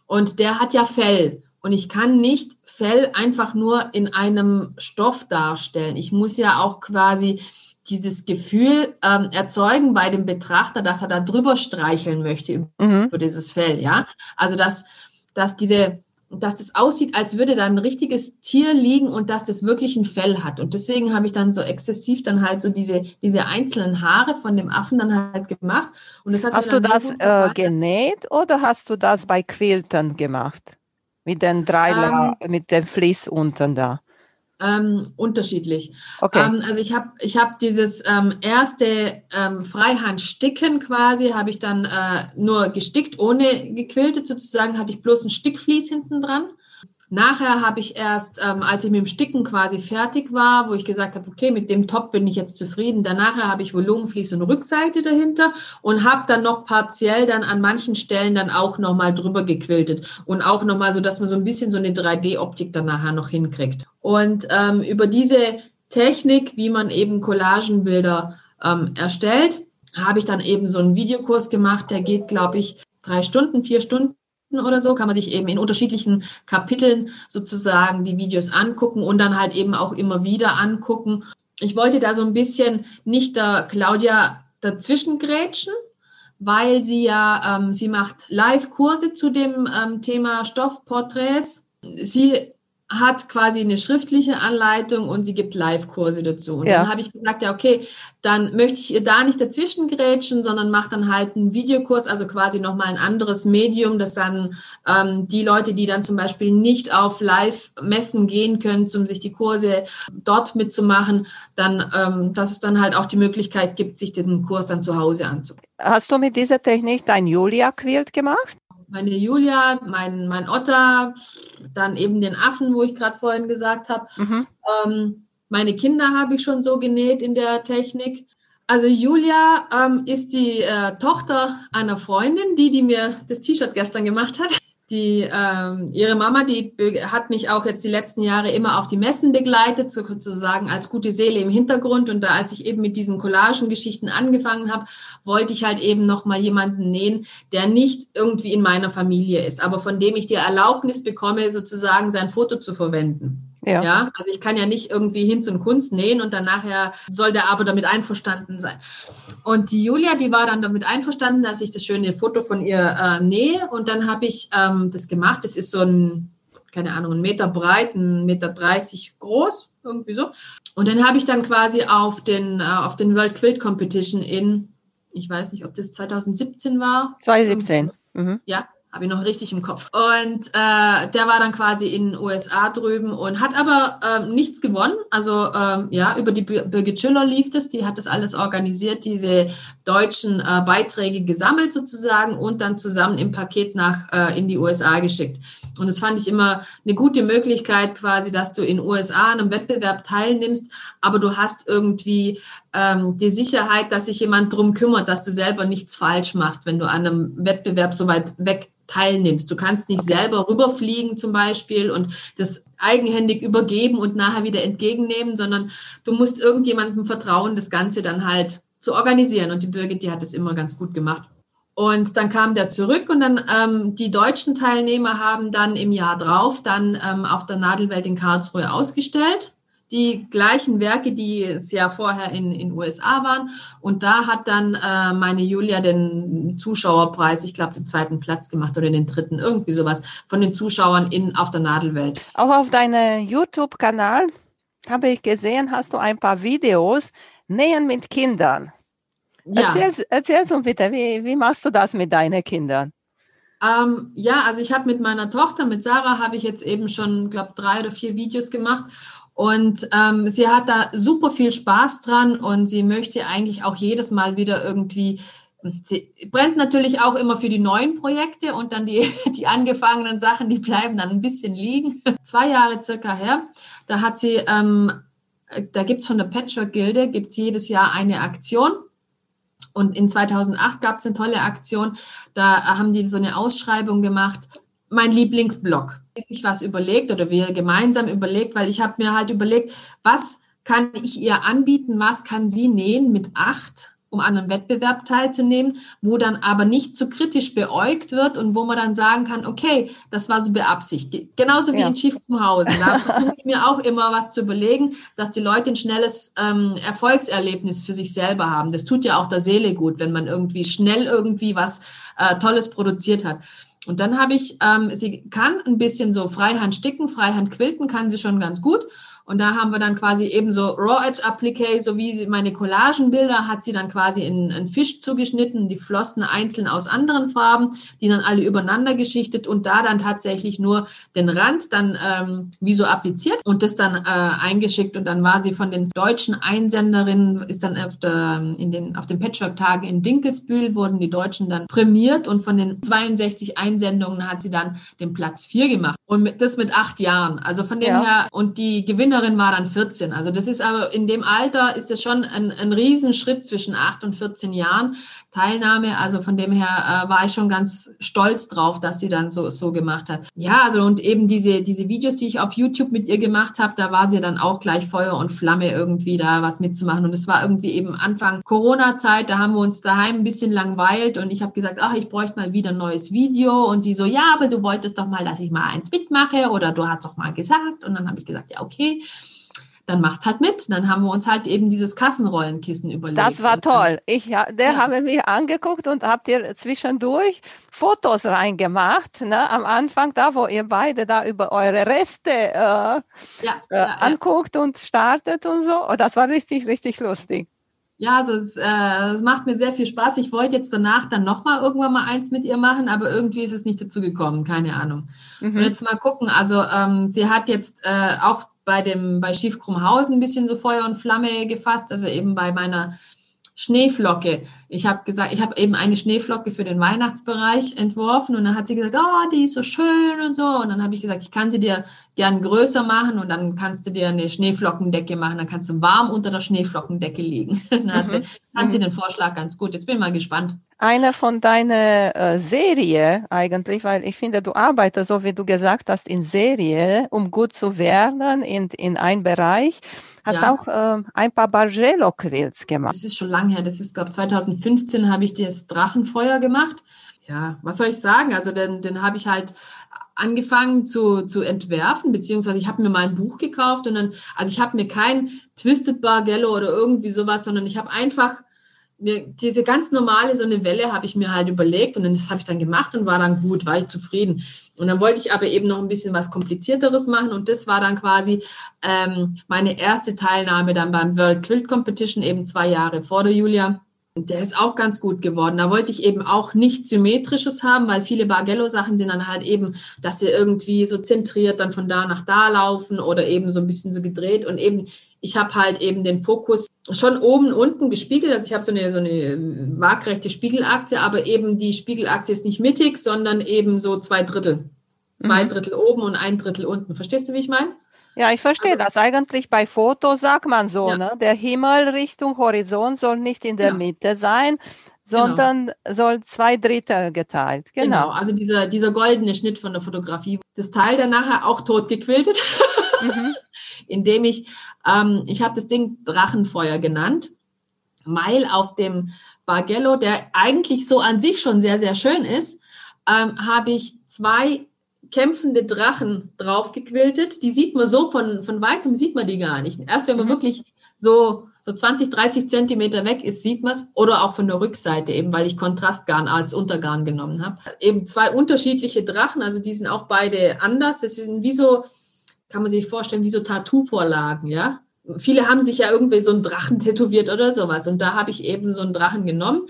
Und der hat ja Fell. Und ich kann nicht Fell einfach nur in einem Stoff darstellen. Ich muss ja auch quasi dieses Gefühl ähm, erzeugen bei dem Betrachter, dass er da drüber streicheln möchte Mhm. über dieses Fell, ja. Also dass, dass diese, dass das aussieht, als würde da ein richtiges Tier liegen und dass das wirklich ein Fell hat. Und deswegen habe ich dann so exzessiv dann halt so diese, diese einzelnen Haare von dem Affen dann halt gemacht. Und das hat Hast du das äh, genäht oder hast du das bei Quilten gemacht? Mit den drei, La- mit dem Vlies unten da. Ähm, unterschiedlich. Okay. Ähm, also ich habe ich hab dieses ähm, erste ähm, Freihandsticken quasi, habe ich dann äh, nur gestickt, ohne gequiltet sozusagen, hatte ich bloß ein Stickvlies hinten dran. Nachher habe ich erst, ähm, als ich mit dem Sticken quasi fertig war, wo ich gesagt habe, okay, mit dem Top bin ich jetzt zufrieden. Danach habe ich Volumenvlies und Rückseite dahinter und habe dann noch partiell dann an manchen Stellen dann auch nochmal drüber gequiltet und auch nochmal so, dass man so ein bisschen so eine 3D-Optik dann nachher noch hinkriegt. Und ähm, über diese Technik, wie man eben Collagenbilder ähm, erstellt, habe ich dann eben so einen Videokurs gemacht, der geht, glaube ich, drei Stunden, vier Stunden oder so, kann man sich eben in unterschiedlichen Kapiteln sozusagen die Videos angucken und dann halt eben auch immer wieder angucken. Ich wollte da so ein bisschen nicht der Claudia dazwischen grätschen, weil sie ja, ähm, sie macht Live-Kurse zu dem ähm, Thema Stoffporträts. Sie hat quasi eine schriftliche Anleitung und sie gibt Live-Kurse dazu. Und Ja. dann habe ich gesagt, ja, okay, dann möchte ich ihr da nicht dazwischen grätschen, sondern mache dann halt einen Videokurs, also quasi nochmal ein anderes Medium, dass dann ähm, die Leute, die dann zum Beispiel nicht auf Live-Messen gehen können, um sich die Kurse dort mitzumachen, dann, ähm, dass es dann halt auch die Möglichkeit gibt, sich den Kurs dann zu Hause anzugucken. Hast du mit dieser Technik dein Julia-Quilt gemacht? Meine Julia, mein, mein Otter, dann eben den Affen, wo ich gerade vorhin gesagt habe. Mhm. Ähm, meine Kinder habe ich schon so genäht in der Technik. Also Julia ähm, ist die äh, Tochter einer Freundin, die, die mir das T-Shirt gestern gemacht hat. Die, ähm, ihre Mama, die hat mich auch jetzt die letzten Jahre immer auf die Messen begleitet, sozusagen als gute Seele im Hintergrund. Und da, als ich eben mit diesen Collagen-Geschichten angefangen habe, wollte ich halt eben noch mal jemanden nähen, der nicht irgendwie in meiner Familie ist, aber von dem ich die Erlaubnis bekomme, sozusagen sein Foto zu verwenden. Ja. ja. Also ich kann ja nicht irgendwie Hinz und Kunst nähen und dann nachher soll der aber damit einverstanden sein. Und die Julia, die war dann damit einverstanden, dass ich das schöne Foto von ihr äh, nähe. Und dann habe ich ähm, das gemacht. Das ist so ein, keine Ahnung, ein Meter breit, ein Meter dreißig groß, irgendwie so. Und dann habe ich dann quasi auf den, äh, auf den World Quilt Competition in, ich weiß nicht, ob das 2017 war. 2017. Mhm. Ja, habe ich noch richtig im Kopf. Und äh, der war dann quasi in den USA drüben und hat aber ähm, nichts gewonnen. Also ähm, ja, über die Birgit Schüller lief das. Die hat das alles organisiert, diese deutschen äh, Beiträge gesammelt sozusagen und dann zusammen im Paket nach äh, in die USA geschickt. Und das fand ich immer eine gute Möglichkeit quasi, dass du in USA an einem Wettbewerb teilnimmst, aber du hast irgendwie ähm, die Sicherheit, dass sich jemand drum kümmert, dass du selber nichts falsch machst, wenn du an einem Wettbewerb so weit weg teilnimmst. Du kannst nicht selber rüberfliegen zum Beispiel und das eigenhändig übergeben und nachher wieder entgegennehmen, sondern du musst irgendjemandem vertrauen, das Ganze dann halt zu organisieren. Und die Birgit, die hat das immer ganz gut gemacht. Und dann kam der zurück und dann ähm, die deutschen Teilnehmer haben dann im Jahr drauf dann ähm, auf der Nadelwelt in Karlsruhe ausgestellt die gleichen Werke, die es ja vorher in den USA waren. Und da hat dann äh, meine Julia den Zuschauerpreis, ich glaube, den zweiten Platz gemacht oder den dritten, irgendwie sowas, von den Zuschauern in, auf der Nadelwelt. Auch auf deinem YouTube-Kanal habe ich gesehen, hast du ein paar Videos, Nähen mit Kindern. Ja. Erzähl, erzähl uns bitte, wie, wie machst du das mit deinen Kindern? Ähm, ja, also ich habe mit meiner Tochter, mit Sarah, habe ich jetzt eben schon, glaube drei oder vier Videos gemacht. Und ähm, sie hat da super viel Spaß dran und sie möchte eigentlich auch jedes Mal wieder irgendwie, sie brennt natürlich auch immer für die neuen Projekte und dann die, <laughs> die angefangenen Sachen, die bleiben dann ein bisschen liegen. <laughs> Zwei Jahre circa her, da hat sie, ähm, da gibt es von der Patchwork-Gilde, gibt es jedes Jahr eine Aktion. Und in 2008 gab es eine tolle Aktion, da haben die so eine Ausschreibung gemacht, mein Lieblingsblog sich was überlegt oder wir gemeinsam überlegt, weil ich habe mir halt überlegt, was kann ich ihr anbieten, was kann sie nähen mit acht, um an einem Wettbewerb teilzunehmen, wo dann aber nicht zu kritisch beäugt wird und wo man dann sagen kann, okay, das war so beabsichtigt. Genauso wie ja. in Schiefkumhausen. Da versuche ich mir auch immer was zu überlegen, dass die Leute ein schnelles ähm, Erfolgserlebnis für sich selber haben. Das tut ja auch der Seele gut, wenn man irgendwie schnell irgendwie was äh, Tolles produziert hat. Und dann habe ich, ähm, sie kann ein bisschen so Freihand sticken, Freihand quilten, kann sie schon ganz gut. Und da haben wir dann quasi eben so Raw Edge Applique, so wie meine Collagenbilder, hat sie dann quasi in einen Fisch zugeschnitten, die Flossen einzeln aus anderen Farben, die dann alle übereinander geschichtet und da dann tatsächlich nur den Rand dann ähm, wie so appliziert und das dann äh, eingeschickt und dann war sie von den deutschen Einsenderinnen, ist dann auf, der, in den, auf den Patchwork-Tagen in Dinkelsbühl wurden die Deutschen dann prämiert und von den 62 Einsendungen hat sie dann den Platz 4 gemacht und das mit acht Jahren. Also von dem ja. her und die Gewinner Jüngerin war dann 14. Also das ist aber in dem Alter ist es schon ein, ein Riesenschritt zwischen 8 und 14 Jahren Teilnahme. Also von dem her äh, war ich schon ganz stolz drauf, dass sie dann so, so gemacht hat. Ja, also und eben diese, diese Videos, die ich auf YouTube mit ihr gemacht habe, da war sie dann auch gleich Feuer und Flamme irgendwie da was mitzumachen. Und es war irgendwie eben Anfang Corona-Zeit, da haben wir uns daheim ein bisschen langweilt und ich habe gesagt, ach, ich bräuchte mal wieder ein neues Video. Und sie so, ja, aber du wolltest doch mal, dass ich mal eins mitmache oder du hast doch mal gesagt. Und dann habe ich gesagt, ja, okay dann machst halt mit. Dann haben wir uns halt eben dieses Kassenrollenkissen überlegt. Das war toll. Ich, ja, der ja. habe mich angeguckt und habt ihr zwischendurch Fotos reingemacht, ne? am Anfang da, wo ihr beide da über eure Reste äh, ja, äh, anguckt und startet und so. Oh, das war richtig, richtig lustig. Ja, also es, äh, es, macht mir sehr viel Spaß. Ich wollte jetzt danach dann nochmal irgendwann mal eins mit ihr machen, aber irgendwie ist es nicht dazu gekommen, keine Ahnung. Mhm. Und jetzt mal gucken. Also ähm, sie hat jetzt äh, auch bei dem, bei Schiefkrummhausen ein bisschen so Feuer und Flamme gefasst, also eben bei meiner Schneeflocke. Ich habe gesagt, ich habe eben eine Schneeflocke für den Weihnachtsbereich entworfen und dann hat sie gesagt, oh, die ist so schön und so. Und dann habe ich gesagt, ich kann sie dir gern größer machen und dann kannst du dir eine Schneeflockendecke machen. Dann kannst du warm unter der Schneeflockendecke liegen. <laughs> dann hat sie, fand mhm. sie den Vorschlag ganz gut. Jetzt bin ich mal gespannt. Eine von deiner äh, Serie eigentlich, weil ich finde, du arbeitest, so wie du gesagt hast, in Serie, um gut zu werden in, in einem Bereich. Hast ja. auch äh, ein paar Bargello-Quills gemacht. Das ist schon lange her. Das ist, glaube ich, 2015 habe ich das Drachenfeuer gemacht. Ja, was soll ich sagen? Also den, den habe ich halt angefangen zu, zu entwerfen, beziehungsweise ich habe mir mal ein Buch gekauft und dann, also ich habe mir kein Twisted Bargello oder irgendwie sowas, sondern ich habe einfach mir diese ganz normale, so eine Welle habe ich mir halt überlegt und das habe ich dann gemacht und war dann gut, war ich zufrieden. Und dann wollte ich aber eben noch ein bisschen was Komplizierteres machen und das war dann quasi ähm, meine erste Teilnahme dann beim World Quilt Competition, eben zwei Jahre vor der Julia. Und der ist auch ganz gut geworden. Da wollte ich eben auch nichts Symmetrisches haben, weil viele Bargello-Sachen sind dann halt eben, dass sie irgendwie so zentriert dann von da nach da laufen oder eben so ein bisschen so gedreht. Und eben, ich habe halt eben den Fokus schon oben unten gespiegelt. Also ich habe so eine, so eine waagrechte Spiegelachse, aber eben die Spiegelachse ist nicht mittig, sondern eben so zwei Drittel. Zwei mhm. Drittel oben und ein Drittel unten. Verstehst du, wie ich meine? Ja, ich verstehe also, das. Eigentlich bei Fotos sagt man so, ja. ne? Der Himmel Richtung Horizont soll nicht in der ja. Mitte sein, genau. sondern genau. soll zwei Drittel geteilt. Genau. genau. Also dieser, dieser goldene Schnitt von der Fotografie. Das Teil dann nachher auch tot gequiltet, mhm. <laughs> indem ich ähm, ich habe das Ding Drachenfeuer genannt, weil auf dem Bargello, der eigentlich so an sich schon sehr, sehr schön ist, ähm, habe ich zwei kämpfende Drachen draufgequiltet. Die sieht man so von, von weitem, sieht man die gar nicht. Erst wenn man mhm. wirklich so, so 20, 30 Zentimeter weg ist, sieht man es. Oder auch von der Rückseite eben, weil ich Kontrastgarn als Untergarn genommen habe. Eben zwei unterschiedliche Drachen, also die sind auch beide anders. Das sind wie so, kann man sich vorstellen, wie so Tattoo-Vorlagen, ja. Viele haben sich ja irgendwie so einen Drachen tätowiert oder sowas. Und da habe ich eben so einen Drachen genommen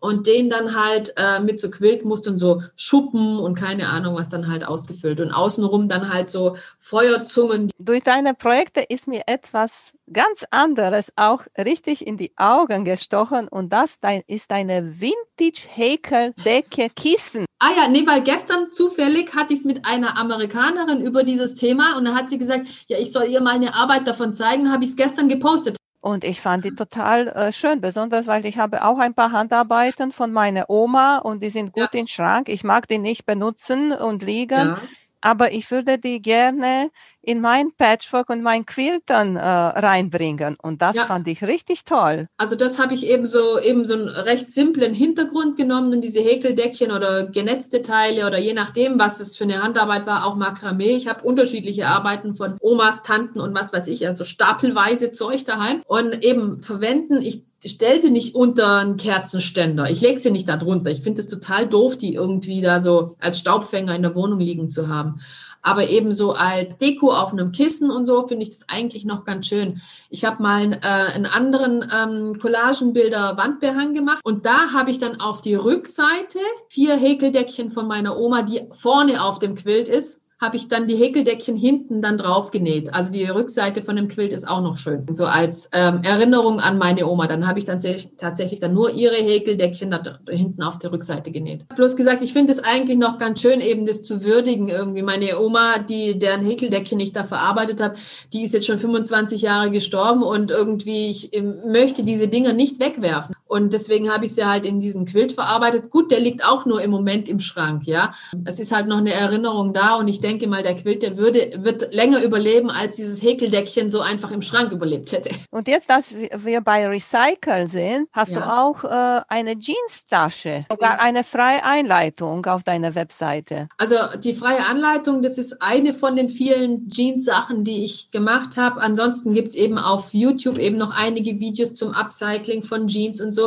und den dann halt äh, mit so Quiltmustern so Schuppen und keine Ahnung was dann halt ausgefüllt und außenrum dann halt so Feuerzungen. Durch deine Projekte ist mir etwas ganz anderes auch richtig in die Augen gestochen und das dein, ist deine Vintage Häkeldecke Kissen. Ah ja, nee, weil gestern zufällig hatte ich es mit einer Amerikanerin über dieses Thema und dann hat sie gesagt, ja, ich soll ihr mal eine Arbeit davon zeigen, habe ich es gestern gepostet. Und ich fand die total äh, schön, besonders weil ich habe auch ein paar Handarbeiten von meiner Oma und die sind gut ja. im Schrank. Ich mag die nicht benutzen und liegen. Ja aber ich würde die gerne in mein Patchwork und mein Quiltern äh, reinbringen. Und das ja. fand ich richtig toll. Also das habe ich eben so, eben so einen recht simplen Hintergrund genommen und diese Häkeldeckchen oder genetzte Teile oder je nachdem, was es für eine Handarbeit war, auch Makramee. Ich habe unterschiedliche Arbeiten von Omas, Tanten und was weiß ich, also stapelweise Zeug daheim und eben verwenden. Ich stelle sie nicht unter einen Kerzenständer. Ich lege sie nicht da drunter. Ich finde es total doof, die irgendwie da so als Staubfänger in der Wohnung liegen zu haben. Aber eben so als Deko auf einem Kissen und so finde ich das eigentlich noch ganz schön. Ich habe mal äh, einen anderen ähm, Collagenbilder Wandbehang gemacht und da habe ich dann auf die Rückseite vier Häkeldeckchen von meiner Oma, die vorne auf dem Quilt ist, habe ich dann die Häkeldeckchen hinten dann drauf genäht. Also die Rückseite von dem Quilt ist auch noch schön. So als ähm, Erinnerung an meine Oma. Dann habe ich dann tatsächlich dann nur ihre Häkeldeckchen da hinten auf der Rückseite genäht. Bloß gesagt, ich finde es eigentlich noch ganz schön, eben das zu würdigen irgendwie. Meine Oma, die deren Häkeldeckchen ich da verarbeitet habe, die ist jetzt schon 25 Jahre gestorben und irgendwie ich ähm, möchte diese Dinger nicht wegwerfen. Und deswegen habe ich sie halt in diesen Quilt verarbeitet. Gut, der liegt auch nur im Moment im Schrank, ja. Es ist halt noch eine Erinnerung da und ich denke mal, der Quilt, der würde, wird länger überleben, als dieses Häkeldeckchen so einfach im Schrank überlebt hätte. Und jetzt, dass wir bei Recycle sind, hast ja. du auch äh, eine Jeans-Tasche, sogar eine freie Einleitung auf deiner Webseite. Also die freie Anleitung, das ist eine von den vielen Jeans-Sachen, die ich gemacht habe. Ansonsten gibt es eben auf YouTube eben noch einige Videos zum Upcycling von Jeans und so.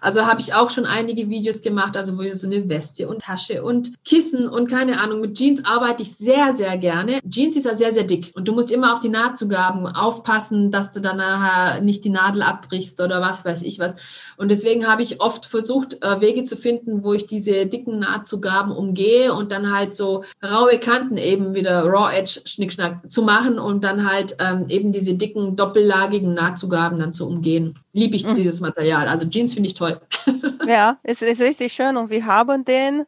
Also habe ich auch schon einige Videos gemacht, also wo so eine Weste und Tasche und Kissen und keine Ahnung. Mit Jeans arbeite ich sehr, sehr gerne. Jeans ist ja sehr, sehr dick und du musst immer auf die Nahtzugaben aufpassen, dass du dann nachher nicht die Nadel abbrichst oder was weiß ich was. Und deswegen habe ich oft versucht, äh, Wege zu finden, wo ich diese dicken Nahtzugaben umgehe und dann halt so raue Kanten eben wieder Raw Edge Schnickschnack zu machen und dann halt ähm, eben diese dicken doppellagigen Nahtzugaben dann zu umgehen. Liebe ich mhm. dieses Material. Also Jeans finde ich toll. <laughs> ja, es ist richtig schön und wir haben den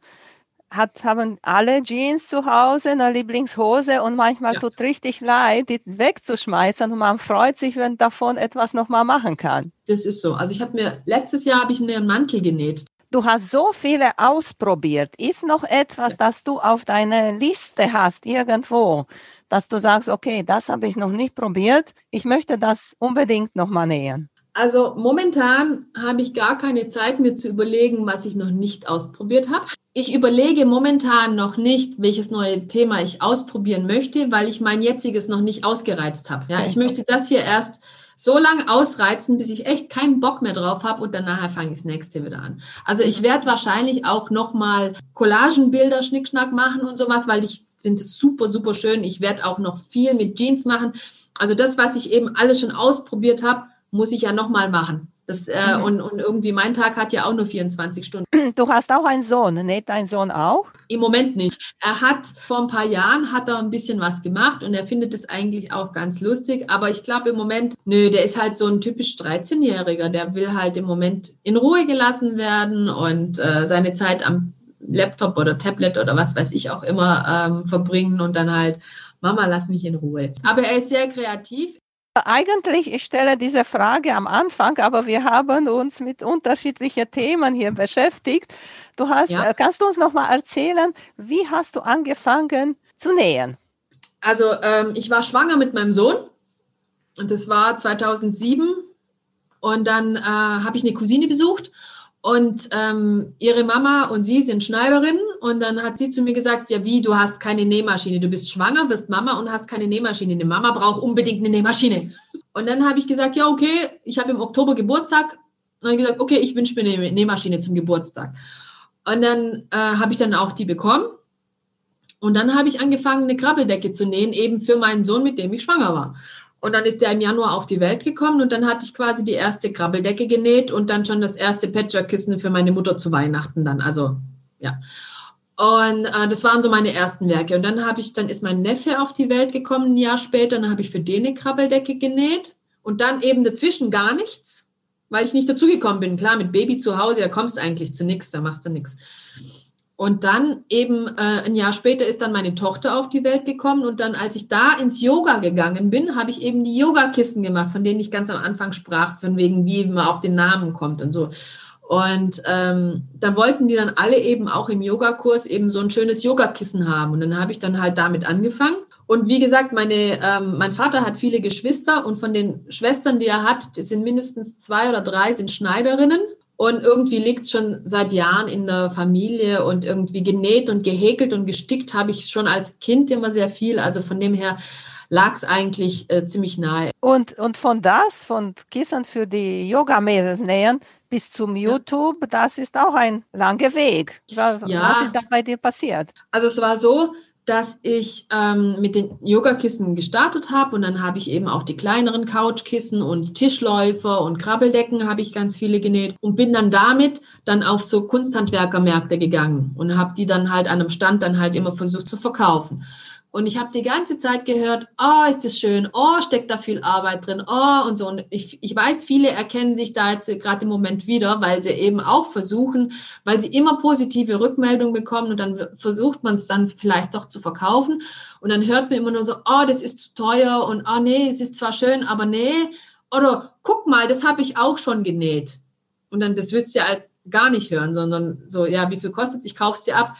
hat, haben alle Jeans zu Hause, eine Lieblingshose und manchmal ja. tut richtig leid, die wegzuschmeißen und man freut sich, wenn davon etwas nochmal machen kann. Das ist so. Also ich habe mir, letztes Jahr habe ich mir einen Mantel genäht. Du hast so viele ausprobiert. Ist noch etwas, ja. das du auf deiner Liste hast, irgendwo, dass du sagst, okay, das habe ich noch nicht probiert. Ich möchte das unbedingt nochmal nähen. Also momentan habe ich gar keine Zeit, mir zu überlegen, was ich noch nicht ausprobiert habe. Ich überlege momentan noch nicht, welches neue Thema ich ausprobieren möchte, weil ich mein jetziges noch nicht ausgereizt habe. Ja, ich möchte das hier erst so lange ausreizen, bis ich echt keinen Bock mehr drauf habe und dann nachher fange ich das nächste wieder an. Also ich werde wahrscheinlich auch nochmal Collagenbilder, Schnickschnack machen und sowas, weil ich finde es super, super schön. Ich werde auch noch viel mit Jeans machen. Also das, was ich eben alles schon ausprobiert habe, muss ich ja nochmal machen. Das, äh, mhm. und, und irgendwie mein Tag hat ja auch nur 24 Stunden. <clears throat> Du hast auch einen Sohn, näht dein Sohn auch? Im Moment nicht. Er hat vor ein paar Jahren hat er ein bisschen was gemacht und er findet es eigentlich auch ganz lustig. Aber ich glaube im Moment, nö, der ist halt so ein typisch 13-Jähriger. Der will halt im Moment in Ruhe gelassen werden und äh, seine Zeit am Laptop oder Tablet oder was weiß ich auch immer ähm, verbringen und dann halt Mama, lass mich in Ruhe. Aber er ist sehr kreativ. Eigentlich, ich stelle diese Frage am Anfang, aber wir haben uns mit unterschiedlichen Themen hier beschäftigt. Du hast, ja. Äh, kannst du uns noch mal erzählen, wie hast du angefangen zu nähen? Also ähm, ich war schwanger mit meinem Sohn und das war 2007 und dann äh, habe ich eine Cousine besucht und ähm, ihre Mama und sie sind Schneiderin und dann hat sie zu mir gesagt, ja wie, du hast keine Nähmaschine, du bist schwanger, wirst Mama und hast keine Nähmaschine. Eine Mama braucht unbedingt eine Nähmaschine. Und dann habe ich gesagt, ja okay, ich habe im Oktober Geburtstag. Und dann gesagt, okay, ich wünsche mir eine Nähmaschine zum Geburtstag. Und dann äh, habe ich dann auch die bekommen. Und dann habe ich angefangen, eine Krabbeldecke zu nähen, eben für meinen Sohn, mit dem ich schwanger war. Und dann ist der im Januar auf die Welt gekommen und dann hatte ich quasi die erste Krabbeldecke genäht und dann schon das erste Patchwork-Kissen für meine Mutter zu Weihnachten dann. Also, ja. Und äh, das waren so meine ersten Werke. Und dann habe ich, dann ist mein Neffe auf die Welt gekommen, ein Jahr später, und dann habe ich für den eine Krabbeldecke genäht. Und dann eben dazwischen gar nichts, weil ich nicht dazugekommen bin. Klar, mit Baby zu Hause, da kommst du eigentlich zu nichts, da machst du nichts. Und dann eben äh, ein Jahr später ist dann meine Tochter auf die Welt gekommen und dann, als ich da ins Yoga gegangen bin, habe ich eben die Yogakisten gemacht, von denen ich ganz am Anfang sprach, von wegen, wie man auf den Namen kommt und so. Und ähm, da wollten die dann alle eben auch im Yogakurs eben so ein schönes Yogakissen haben. Und dann habe ich dann halt damit angefangen. Und wie gesagt, meine, ähm, mein Vater hat viele Geschwister und von den Schwestern, die er hat, sind mindestens zwei oder drei, sind Schneiderinnen. Und irgendwie liegt schon seit Jahren in der Familie und irgendwie genäht und gehäkelt und gestickt habe ich schon als Kind immer sehr viel. Also von dem her lag es eigentlich äh, ziemlich nahe. Und, und von das, von Kissen für die Yoga-Mädels nähen bis zum YouTube, ja. das ist auch ein langer Weg. Was, ja. was ist da bei dir passiert? Also es war so, dass ich ähm, mit den Yogakissen gestartet habe und dann habe ich eben auch die kleineren Couchkissen und Tischläufer und Krabbeldecken habe ich ganz viele genäht und bin dann damit dann auf so Kunsthandwerkermärkte gegangen und habe die dann halt an einem Stand dann halt immer versucht zu verkaufen. Und ich habe die ganze Zeit gehört, oh, ist das schön, oh, steckt da viel Arbeit drin, oh und so. Und ich, ich weiß, viele erkennen sich da jetzt gerade im Moment wieder, weil sie eben auch versuchen, weil sie immer positive Rückmeldungen bekommen und dann versucht man es dann vielleicht doch zu verkaufen. Und dann hört man immer nur so, oh, das ist zu teuer und oh nee, es ist zwar schön, aber nee. Oder guck mal, das habe ich auch schon genäht. Und dann, das willst du ja gar nicht hören, sondern so, ja, wie viel kostet es, ich kaufe es dir ab.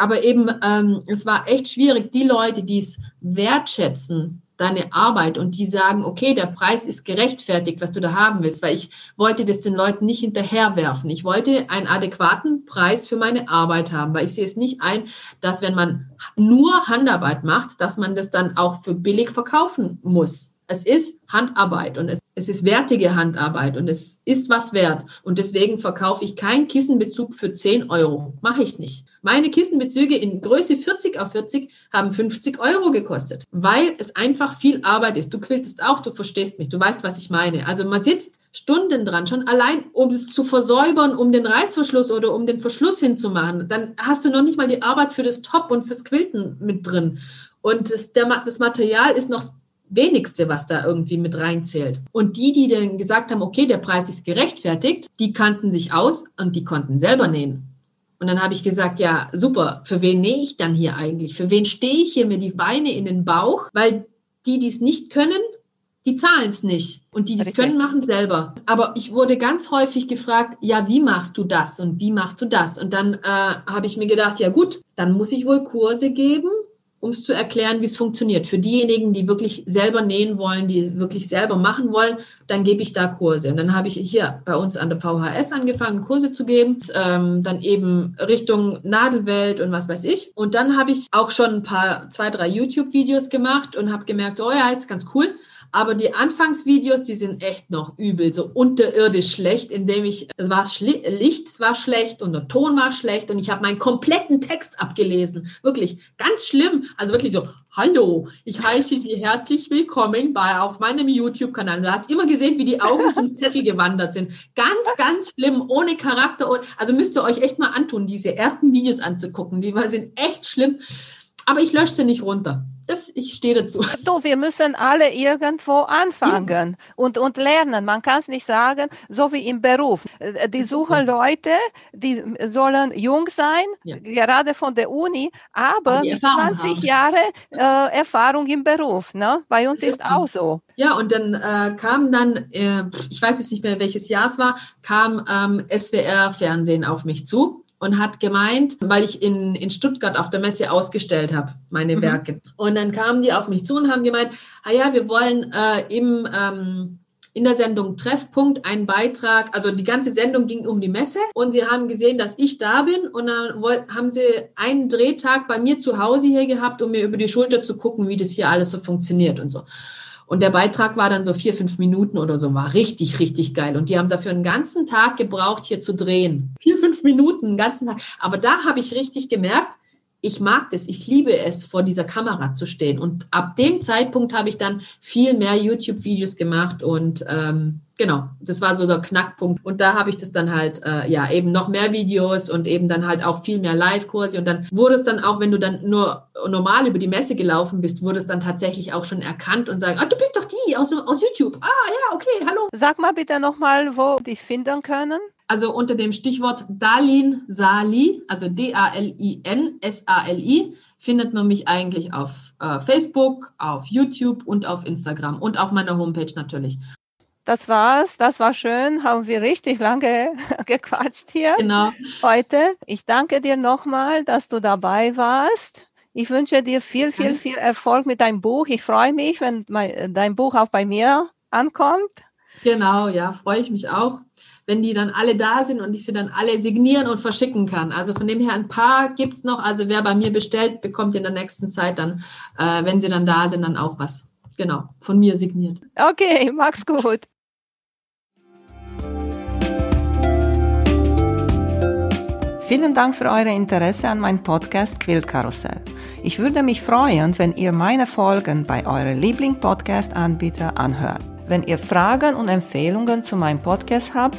Aber eben, ähm, es war echt schwierig, die Leute, die es wertschätzen, deine Arbeit und die sagen, okay, der Preis ist gerechtfertigt, was du da haben willst, weil ich wollte das den Leuten nicht hinterherwerfen. Ich wollte einen adäquaten Preis für meine Arbeit haben, weil ich sehe es nicht ein, dass wenn man nur Handarbeit macht, dass man das dann auch für billig verkaufen muss. Es ist Handarbeit und es, es ist wertige Handarbeit und es ist was wert. Und deswegen verkaufe ich keinen Kissenbezug für 10 Euro. Mache ich nicht. Meine Kissenbezüge in Größe 40 auf 40 haben 50 Euro gekostet, weil es einfach viel Arbeit ist. Du quiltest auch, du verstehst mich, du weißt, was ich meine. Also man sitzt Stunden dran, schon allein, um es zu versäubern, um den Reißverschluss oder um den Verschluss hinzumachen. Dann hast du noch nicht mal die Arbeit für das Top und fürs Quilten mit drin. Und das, der, das Material ist noch wenigste, was da irgendwie mit reinzählt. Und die, die dann gesagt haben, okay, der Preis ist gerechtfertigt, die kannten sich aus und die konnten selber nähen. Und dann habe ich gesagt, ja, super, für wen nähe ich dann hier eigentlich? Für wen stehe ich hier mir die Beine in den Bauch? Weil die, die es nicht können, die zahlen es nicht. Und die, die es können, machen selber. Aber ich wurde ganz häufig gefragt, ja, wie machst du das und wie machst du das? Und dann äh, habe ich mir gedacht, ja gut, dann muss ich wohl Kurse geben, um es zu erklären, wie es funktioniert. Für diejenigen, die wirklich selber nähen wollen, die wirklich selber machen wollen, dann gebe ich da Kurse. Und dann habe ich hier bei uns an der VHS angefangen, Kurse zu geben, ähm, dann eben Richtung Nadelwelt und was weiß ich. Und dann habe ich auch schon ein paar, zwei, drei YouTube-Videos gemacht und habe gemerkt, oh ja, ist ganz cool. Aber die Anfangsvideos, die sind echt noch übel, so unterirdisch schlecht, indem ich, es war Licht war schlecht und der Ton war schlecht und ich habe meinen kompletten Text abgelesen. Wirklich ganz schlimm. Also wirklich so, hallo, ich heiße Sie herzlich willkommen bei, auf meinem YouTube-Kanal. Du hast immer gesehen, wie die Augen zum Zettel gewandert sind. Ganz, ganz schlimm, ohne Charakter. Also müsst ihr euch echt mal antun, diese ersten Videos anzugucken. Die sind echt schlimm. Aber ich lösche sie nicht runter. Das, ich stehe dazu. Du, wir müssen alle irgendwo anfangen ja. und, und lernen. Man kann es nicht sagen, so wie im Beruf. Äh, die suchen Leute, die sollen jung sein, ja. gerade von der Uni, aber 20 haben. Jahre äh, Erfahrung im Beruf. Ne? Bei uns ist auch so. Ja, und dann äh, kam dann, äh, ich weiß jetzt nicht mehr, welches Jahr es war, kam ähm, SWR-Fernsehen auf mich zu und hat gemeint, weil ich in, in Stuttgart auf der Messe ausgestellt habe, meine mhm. Werke. Und dann kamen die auf mich zu und haben gemeint, ah ja, wir wollen äh, im, ähm, in der Sendung Treffpunkt einen Beitrag, also die ganze Sendung ging um die Messe und sie haben gesehen, dass ich da bin und dann haben sie einen Drehtag bei mir zu Hause hier gehabt, um mir über die Schulter zu gucken, wie das hier alles so funktioniert und so. Und der Beitrag war dann so vier, fünf Minuten oder so, war richtig, richtig geil. Und die haben dafür einen ganzen Tag gebraucht, hier zu drehen. Vier, fünf Minuten, einen ganzen Tag. Aber da habe ich richtig gemerkt, ich mag das, ich liebe es, vor dieser Kamera zu stehen. Und ab dem Zeitpunkt habe ich dann viel mehr YouTube-Videos gemacht und ähm, Genau, das war so der Knackpunkt. Und da habe ich das dann halt, äh, ja, eben noch mehr Videos und eben dann halt auch viel mehr Live-Kurse. Und dann wurde es dann auch, wenn du dann nur normal über die Messe gelaufen bist, wurde es dann tatsächlich auch schon erkannt und sagen, ah, du bist doch die aus, aus YouTube. Ah, ja, okay, hallo. Sag mal bitte nochmal, wo die finden können. Also unter dem Stichwort Dalin Sali, also D-A-L-I-N-S-A-L-I, findet man mich eigentlich auf äh, Facebook, auf YouTube und auf Instagram und auf meiner Homepage natürlich das war's. Das war schön. Haben wir richtig lange <laughs> gequatscht hier genau. heute. Ich danke dir nochmal, dass du dabei warst. Ich wünsche dir viel, viel, viel Erfolg mit deinem Buch. Ich freue mich, wenn mein, dein Buch auch bei mir ankommt. Genau, ja, freue ich mich auch, wenn die dann alle da sind und ich sie dann alle signieren und verschicken kann. Also von dem her ein paar gibt es noch. Also wer bei mir bestellt, bekommt in der nächsten Zeit dann, äh, wenn sie dann da sind, dann auch was. Genau, von mir signiert. Okay, <laughs> mach's gut. Vielen Dank für euer Interesse an meinem Podcast Quiltkarussell. Ich würde mich freuen, wenn ihr meine Folgen bei eurem Liebling-Podcast-Anbieter anhört. Wenn ihr Fragen und Empfehlungen zu meinem Podcast habt,